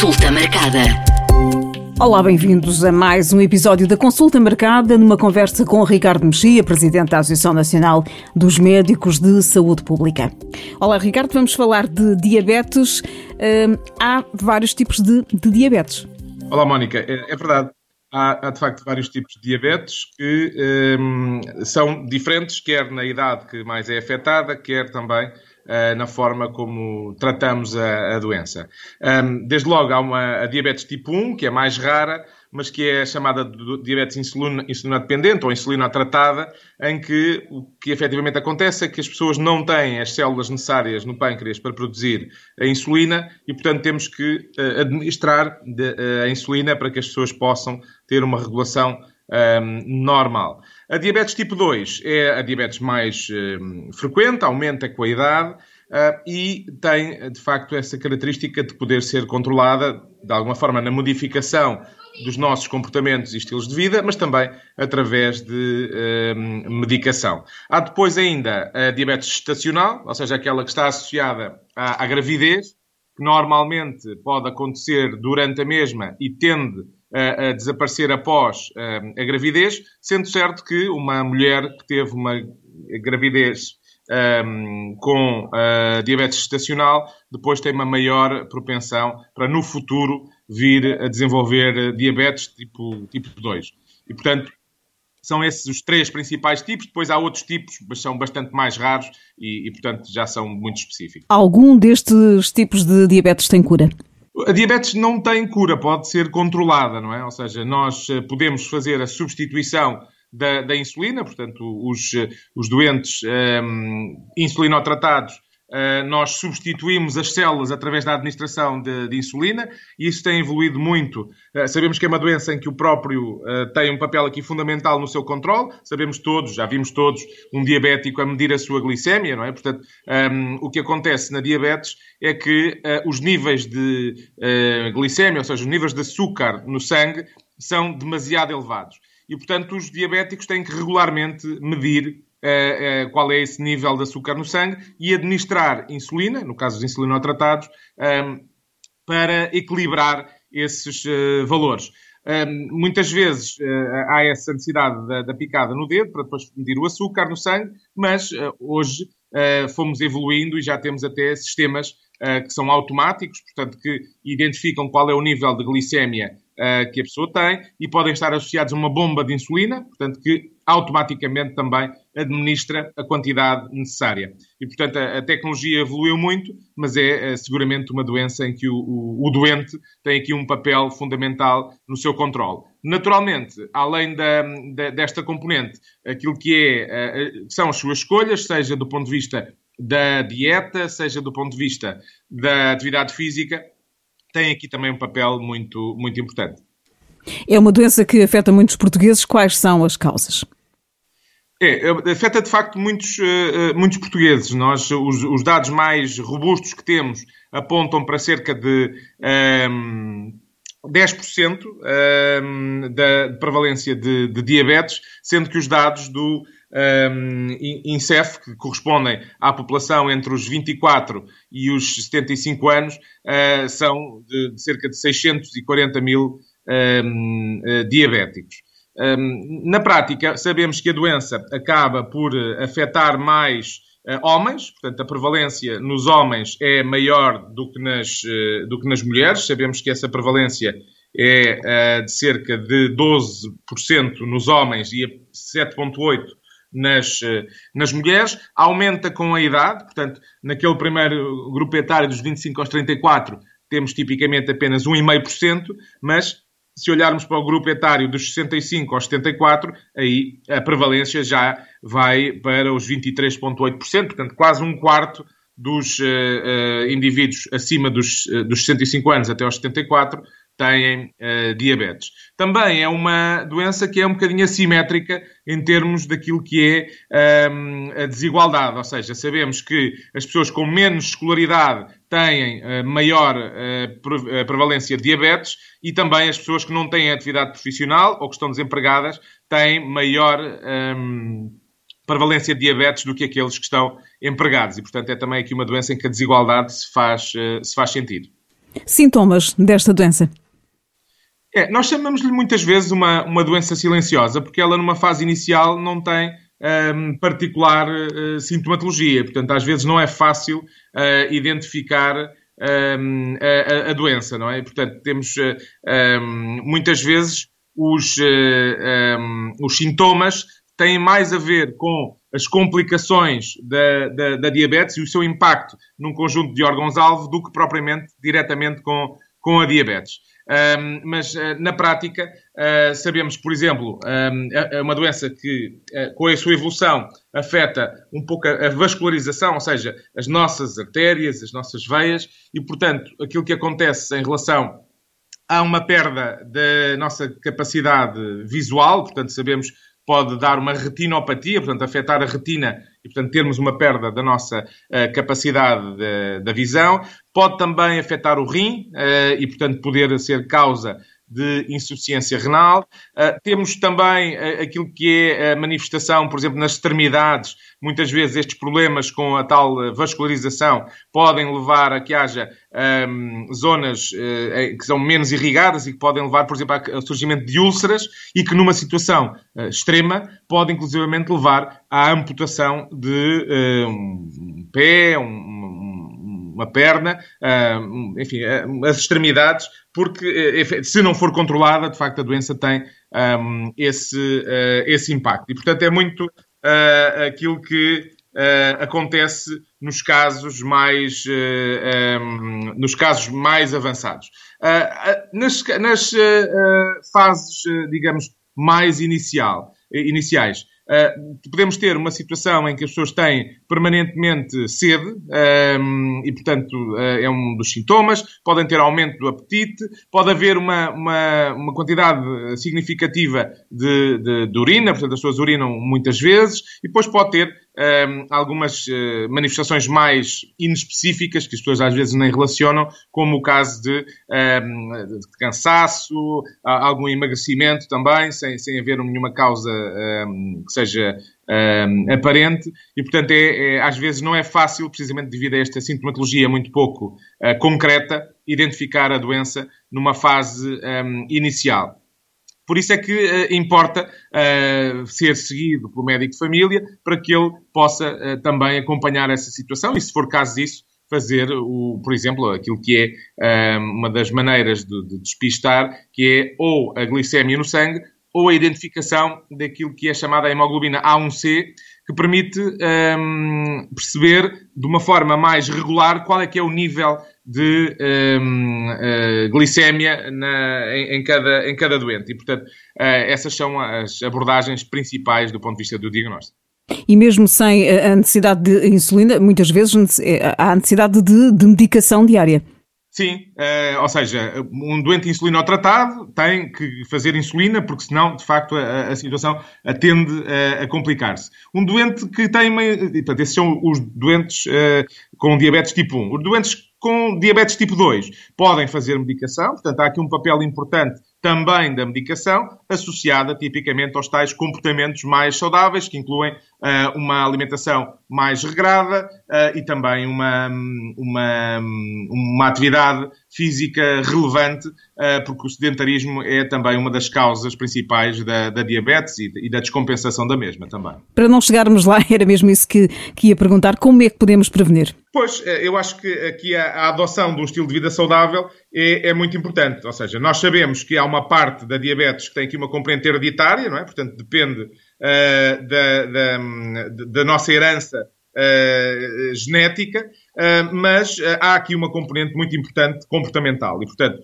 Consulta marcada. Olá, bem-vindos a mais um episódio da Consulta Marcada, numa conversa com Ricardo Mexia, Presidente da Associação Nacional dos Médicos de Saúde Pública. Olá, Ricardo, vamos falar de diabetes. Hum, há vários tipos de, de diabetes. Olá, Mónica. É, é verdade. Há, há, de facto vários tipos de diabetes que hum, são diferentes, quer na idade que mais é afetada, quer também uh, na forma como tratamos a, a doença. Um, desde logo, há uma, a diabetes tipo 1, que é mais rara, mas que é chamada de diabetes insulina, insulina dependente ou insulina tratada, em que o que efetivamente acontece é que as pessoas não têm as células necessárias no pâncreas para produzir a insulina e, portanto, temos que uh, administrar de, uh, a insulina para que as pessoas possam ter uma regulação um, normal. A diabetes tipo 2 é a diabetes mais um, frequente, aumenta com a idade e tem, de facto, essa característica de poder ser controlada, de alguma forma, na modificação dos nossos comportamentos e estilos de vida, mas também através de um, medicação. Há depois ainda a diabetes gestacional, ou seja, aquela que está associada à, à gravidez, que normalmente pode acontecer durante a mesma e tende a, desaparecer após a, a gravidez, sendo certo que uma mulher que teve uma gravidez um, com uh, diabetes gestacional, depois tem uma maior propensão para no futuro vir a desenvolver diabetes tipo, tipo 2. E, portanto, são esses os três principais tipos. Depois há outros tipos, mas são bastante mais raros e, e portanto, já são muito específicos. Algum destes tipos de diabetes tem cura? A diabetes não tem cura, pode ser controlada, não é? Ou seja, nós eh, podemos fazer a substituição da, da insulina, portanto, os, eh, os doentes um, ehm, insulinotratados Uh, nós substituímos as células através da administração de, de insulina e isso tem evoluído muito. Uh, sabemos que é uma doença em que o próprio uh, tem um papel aqui fundamental no seu controle. Sabemos todos, já vimos todos, um diabético a medir a sua glicémia, não é? Portanto, um, ehm, o que acontece na diabetes é que os níveis de glicémia, ou seja, os níveis de açúcar no sangue, são demasiado elevados. E, portanto, os diabéticos têm que regularmente medir uh, uh, qual é esse nível de açúcar no sangue e administrar insulina, no caso dos insulinotratados, um, ehm, para equilibrar esses uh, valores. Um, ehm, muitas vezes há essa necessidade da, da, picada no dedo para depois medir o açúcar no sangue, mas hoje fomos evoluindo e já temos até sistemas que são automáticos, portanto, que identificam qual é o nível de glicémia uh, que a pessoa tem e podem estar associados a uma bomba de insulina, portanto, que automaticamente também administra a quantidade necessária. E, portanto, a, a tecnologia evoluiu muito, mas é, é seguramente uma doença em que o, o, o, doente tem aqui um papel fundamental no seu controle. Naturalmente, além da, da, desta componente, aquilo que é, uh, são as suas escolhas, seja do ponto de vista da dieta, seja do ponto de vista da atividade física, tem aqui também um papel muito, muito importante. É uma doença que afeta muitos portugueses. Quais são as causas? É, é afeta de facto muitos, uh, muitos portugueses. Nós, os, os, dados mais robustos que temos apontam para cerca de um, 10% um, da prevalência de, de, diabetes, sendo que os dados do um, INSEF, que correspondem à população entre os 24 e os 75 anos, uh, são de, cerca de 640 mil um, uh, diabéticos. Um, na prática, sabemos que a doença acaba por afetar mais homens, portanto, a prevalência nos homens é maior do que nas, do que nas mulheres. Sabemos que essa prevalência é de cerca de 12% nos homens e 7,8% nas, eh, nas mulheres, aumenta com a idade, portanto, naquele primeiro grupo etário dos 25 aos 34, temos tipicamente apenas 1,5%, mas se olharmos para o grupo etário dos 65 aos 74, aí a prevalência já vai para os 23,8%, portanto, quase um quarto dos uh, uh, indivíduos acima dos, uh, dos 65 anos até aos 74 têm uh, diabetes. Também é uma doença que é um bocadinho assimétrica em termos daquilo que é um, ehm, a desigualdade, ou seja, sabemos que as pessoas com menos escolaridade têm uh, maior uh, prevalência de diabetes e também as pessoas que não têm atividade profissional ou que estão desempregadas têm maior um, ehm, prevalência de diabetes do que aqueles que estão empregados. E, portanto, é também aqui uma doença em que a desigualdade se faz, se faz sentido. Sintomas desta doença? É, nós chamamos-lhe muitas vezes uma, uma doença silenciosa, porque ela, numa fase inicial, não tem um, particular uh, sintomatologia. Portanto, às vezes não é fácil uh, identificar um, a, a, doença, não é? Portanto, temos uh, um, muitas vezes os, os sintomas têm mais a ver com as complicações da, da, da diabetes e o seu impacto num conjunto de órgãos-alvo do que propriamente diretamente com, com a diabetes. Um, mas uh, na prática uh, sabemos, por exemplo, um, é uma doença que, uh, com a sua evolução, afeta um pouco a, a, vascularização, ou seja, as nossas artérias, as nossas veias, e, portanto, aquilo que acontece em relação a uma perda da nossa capacidade visual, portanto, sabemos pode dar uma retinopatia, portanto, afetar a retina e, portanto, termos uma perda da nossa uh, capacidade da visão. Pode também afetar o rim uh, e, portanto, poder ser causa de insuficiência renal. Uh, temos também uh, aquilo que é a manifestação, por exemplo, nas extremidades. Muitas vezes estes problemas com a tal vascularização podem levar a que haja um, zonas uh, que são menos irrigadas e que podem levar, por exemplo, ao surgimento de úlceras e que numa situação extrema pode inclusivamente levar à amputação de um pé, um, uma perna, enfim, as extremidades porque eh, se não for controlada, de facto, a doença tem um, esse, esse impacto. E, portanto, é muito aquilo que acontece nos casos mais, nos casos mais avançados. nas nas fases, digamos, mais inicial, iniciais, podemos ter uma situação em que as pessoas têm permanentemente sede, um, e portanto uh, é um dos sintomas, podem ter aumento do apetite, pode haver uma, uma, uma quantidade significativa de, de, de, urina, portanto as pessoas urinam muitas vezes, e depois pode ter um, algumas uh, manifestações mais inespecíficas, que as pessoas às vezes nem relacionam, como o caso de, um, de cansaço, algum emagrecimento também, sem, sem haver nenhuma causa um, que seja aparente, e portanto é, é, às vezes não é fácil, precisamente devido a esta sintomatologia muito pouco uh, concreta, identificar a doença numa fase inicial. Por isso é que uh, importa uh, ser seguido pelo médico de família para que ele possa uh, também acompanhar essa situação e, se for caso disso, fazer, o, por exemplo, aquilo que é uma das maneiras de, de despistar, que é ou a glicémia no sangue ou a identificação daquilo que é chamada hemoglobina A1C, que permite um, perceber de uma forma mais regular qual é que é o nível de um, uh, eh, glicémia na, em, em, cada, em cada doente. E, portanto, uh, essas são as abordagens principais do ponto de vista do diagnóstico. E mesmo sem a necessidade de insulina, muitas vezes eh, há a necessidade de, de medicação diária. Sim, uh, ou seja, um doente insulinotratado tem que fazer insulina, porque senão, de facto, a, a situação tende a, complicar-se. Um doente que tem. Portanto, esses são os doentes uh, com diabetes tipo 1. Os doentes com diabetes tipo 2 podem fazer medicação, portanto, há aqui um papel importante também da medicação, associada tipicamente aos tais comportamentos mais saudáveis, que incluem uh, uma alimentação mais regrada uh, e também uma, uma, uma atividade física relevante, uh, porque o sedentarismo é também uma das causas principais da, da diabetes e, e, da descompensação da mesma também. Para não chegarmos lá, era mesmo isso que, que ia perguntar, como é que podemos prevenir? Pois, eu acho que aqui a, a adoção de um estilo de vida saudável é, é, muito importante. Ou seja, nós sabemos que há uma parte da diabetes que tem aqui uma componente hereditária, não é? Portanto, depende uh, da, da, da, nossa herança uh, genética, uh, mas há aqui uma componente muito importante comportamental. E, portanto,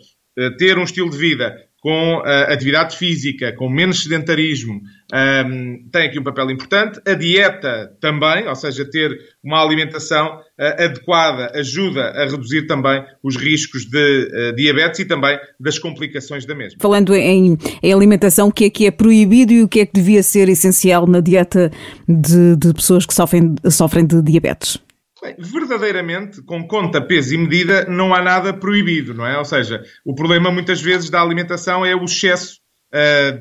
ter um estilo de vida com uh, atividade física, com menos sedentarismo, um, tem aqui um papel importante. A dieta também, ou seja, ter uma alimentação uh, adequada ajuda a reduzir também os riscos de uh, diabetes e também das complicações da mesma. Falando em, em, alimentação, o que é que é proibido e o que é que devia ser essencial na dieta de, de pessoas que sofrem, sofrem de diabetes? Verdadeiramente, com conta, peso e medida, não há nada proibido, não é? Ou seja, o problema muitas vezes da alimentação é o excesso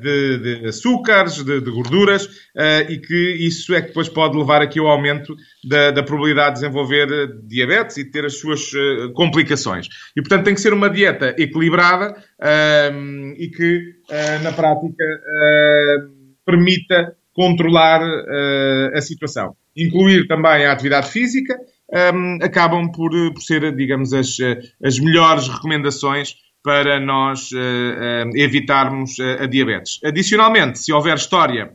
de, de, açúcares, de, de gorduras, e que isso é que depois pode levar aqui ao aumento da, da probabilidade de desenvolver diabetes e de ter as suas complicações. E, portanto, tem que ser uma dieta equilibrada e que, na prática, permita controlar a situação. Incluir também a atividade física, um, acabam por, por ser, digamos, as, as melhores recomendações para nós uh, uh, evitarmos a diabetes. Adicionalmente, se houver história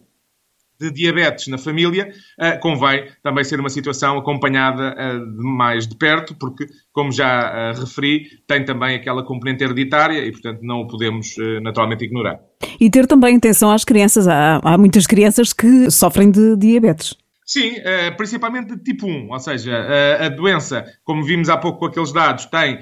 de diabetes na família, convém também ser uma situação acompanhada mais de perto, porque, como já referi, tem também aquela componente hereditária e, portanto, não o podemos naturalmente ignorar. E ter também atenção às crianças. Há, há muitas crianças que sofrem de diabetes. Sim, uh, principalmente de tipo 1, ou seja, uh, a doença, como vimos há pouco com aqueles dados, tem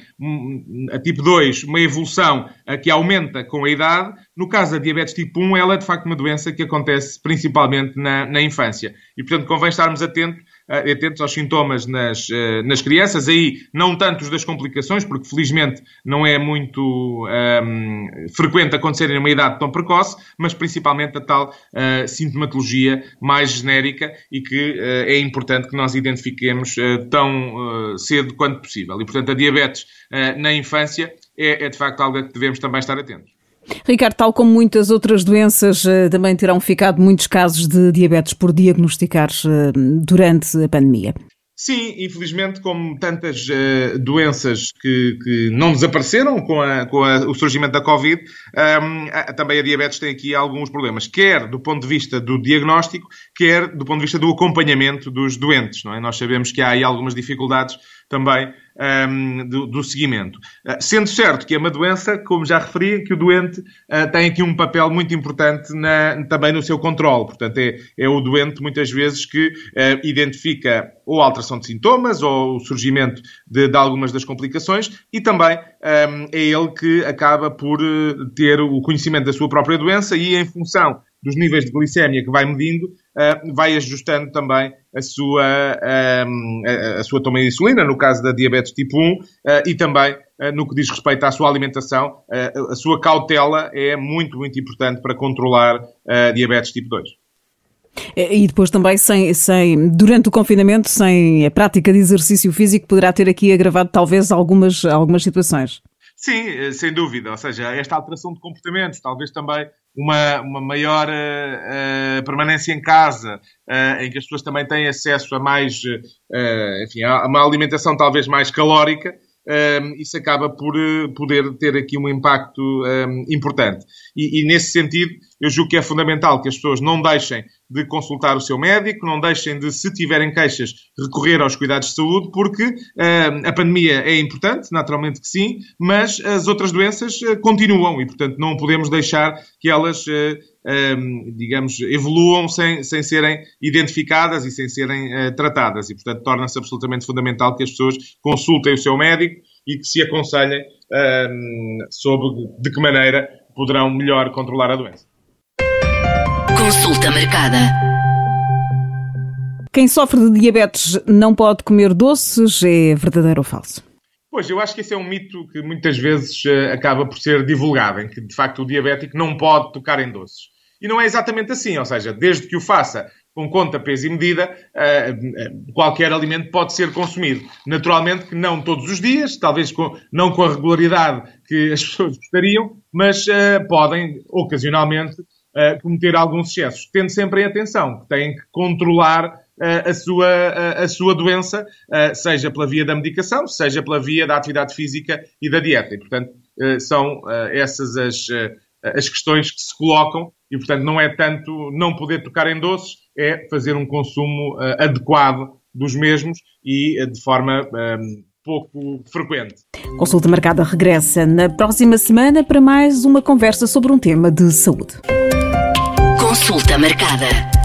a tipo 2 uma evolução uh, que aumenta com a idade. No caso da diabetes tipo 1, ela é de facto uma doença que acontece principalmente na, na infância. E, portanto, convém estarmos atentos atentos aos sintomas nas, eh, nas crianças, aí não tanto os das complicações, porque felizmente não é muito um, ehm, frequente acontecerem numa idade tão precoce, mas principalmente a tal uh, sintomatologia mais genérica e que uh, é importante que nós identifiquemos uh, tão cedo quanto possível. E, portanto, a diabetes na infância é, é de facto algo a que devemos também estar atentos. Ricardo, tal como muitas outras doenças, eh, também terão ficado muitos casos de diabetes por diagnosticar eh, durante a pandemia. Sim, infelizmente, como tantas uh, doenças que, que, não desapareceram com, a, com a, o surgimento da Covid, um, ehm, a, também a diabetes tem aqui alguns problemas, quer do ponto de vista do diagnóstico, quer do ponto de vista do acompanhamento dos doentes. Não é? Nós sabemos que há aí algumas dificuldades também um, ehm, do, do, seguimento. Uh, sendo certo que é uma doença, como já referi, que o doente uh, tem aqui um papel muito importante na, também no seu controle. Portanto, é, é o doente, muitas vezes, que uh, identifica ou a alteração de sintomas ou o surgimento de, de algumas das complicações e também um, ehm, é ele que acaba por ter o conhecimento da sua própria doença e, em função dos níveis de glicémia que vai medindo, uh, vai ajustando também a sua, um, a, a, sua toma de insulina, no caso da diabetes tipo 1, uh, eh, e também uh, no que diz respeito à sua alimentação, a sua cautela é muito, muito importante para controlar a diabetes tipo 2. E depois também, sem, sem, durante o confinamento, sem a prática de exercício físico, poderá ter aqui agravado talvez algumas, algumas situações. Sim, sem dúvida. Ou seja, esta alteração de comportamentos, talvez também uma, uma maior uh, permanência em casa, uh, em que as pessoas também têm acesso a mais, enfim, a uma alimentação talvez mais calórica, um, isso acaba por poder ter aqui um impacto um, importante. E, e, nesse sentido, eu julgo que é fundamental que as pessoas não deixem de consultar o seu médico, não deixem de, se tiverem queixas, recorrer aos cuidados de saúde, porque uh, a pandemia é importante, naturalmente que sim, mas as outras doenças uh, continuam e, portanto, não podemos deixar que elas, uh, digamos, evoluam sem, sem serem identificadas e sem serem tratadas. E, portanto, torna-se absolutamente fundamental que as pessoas consultem o seu médico e que se aconselhem sobre de que maneira poderão melhor controlar a doença. Consulta marcada. Quem sofre de diabetes não pode comer doces, é verdadeiro ou falso? Pois, eu acho que esse é um mito que muitas vezes uh, acaba por ser divulgado, em que de facto o diabético não pode tocar em doces. E não é exatamente assim, ou seja, desde que o faça com conta, peso e medida, uh, qualquer alimento pode ser consumido. Naturalmente que não todos os dias, talvez com, não com a regularidade que as pessoas gostariam, mas podem ocasionalmente uh, cometer alguns excessos, tendo sempre em atenção que têm que controlar uh, a, sua, uh, a sua doença, seja pela via da medicação, seja pela via da atividade física e da dieta. E, portanto, são essas as, as questões que se colocam e, portanto, não é tanto não poder tocar em doces, é fazer um consumo adequado dos mesmos e de forma um, pouco frequente. Consulta Marcada regressa na próxima semana para mais uma conversa sobre um tema de saúde. Consulta marcada.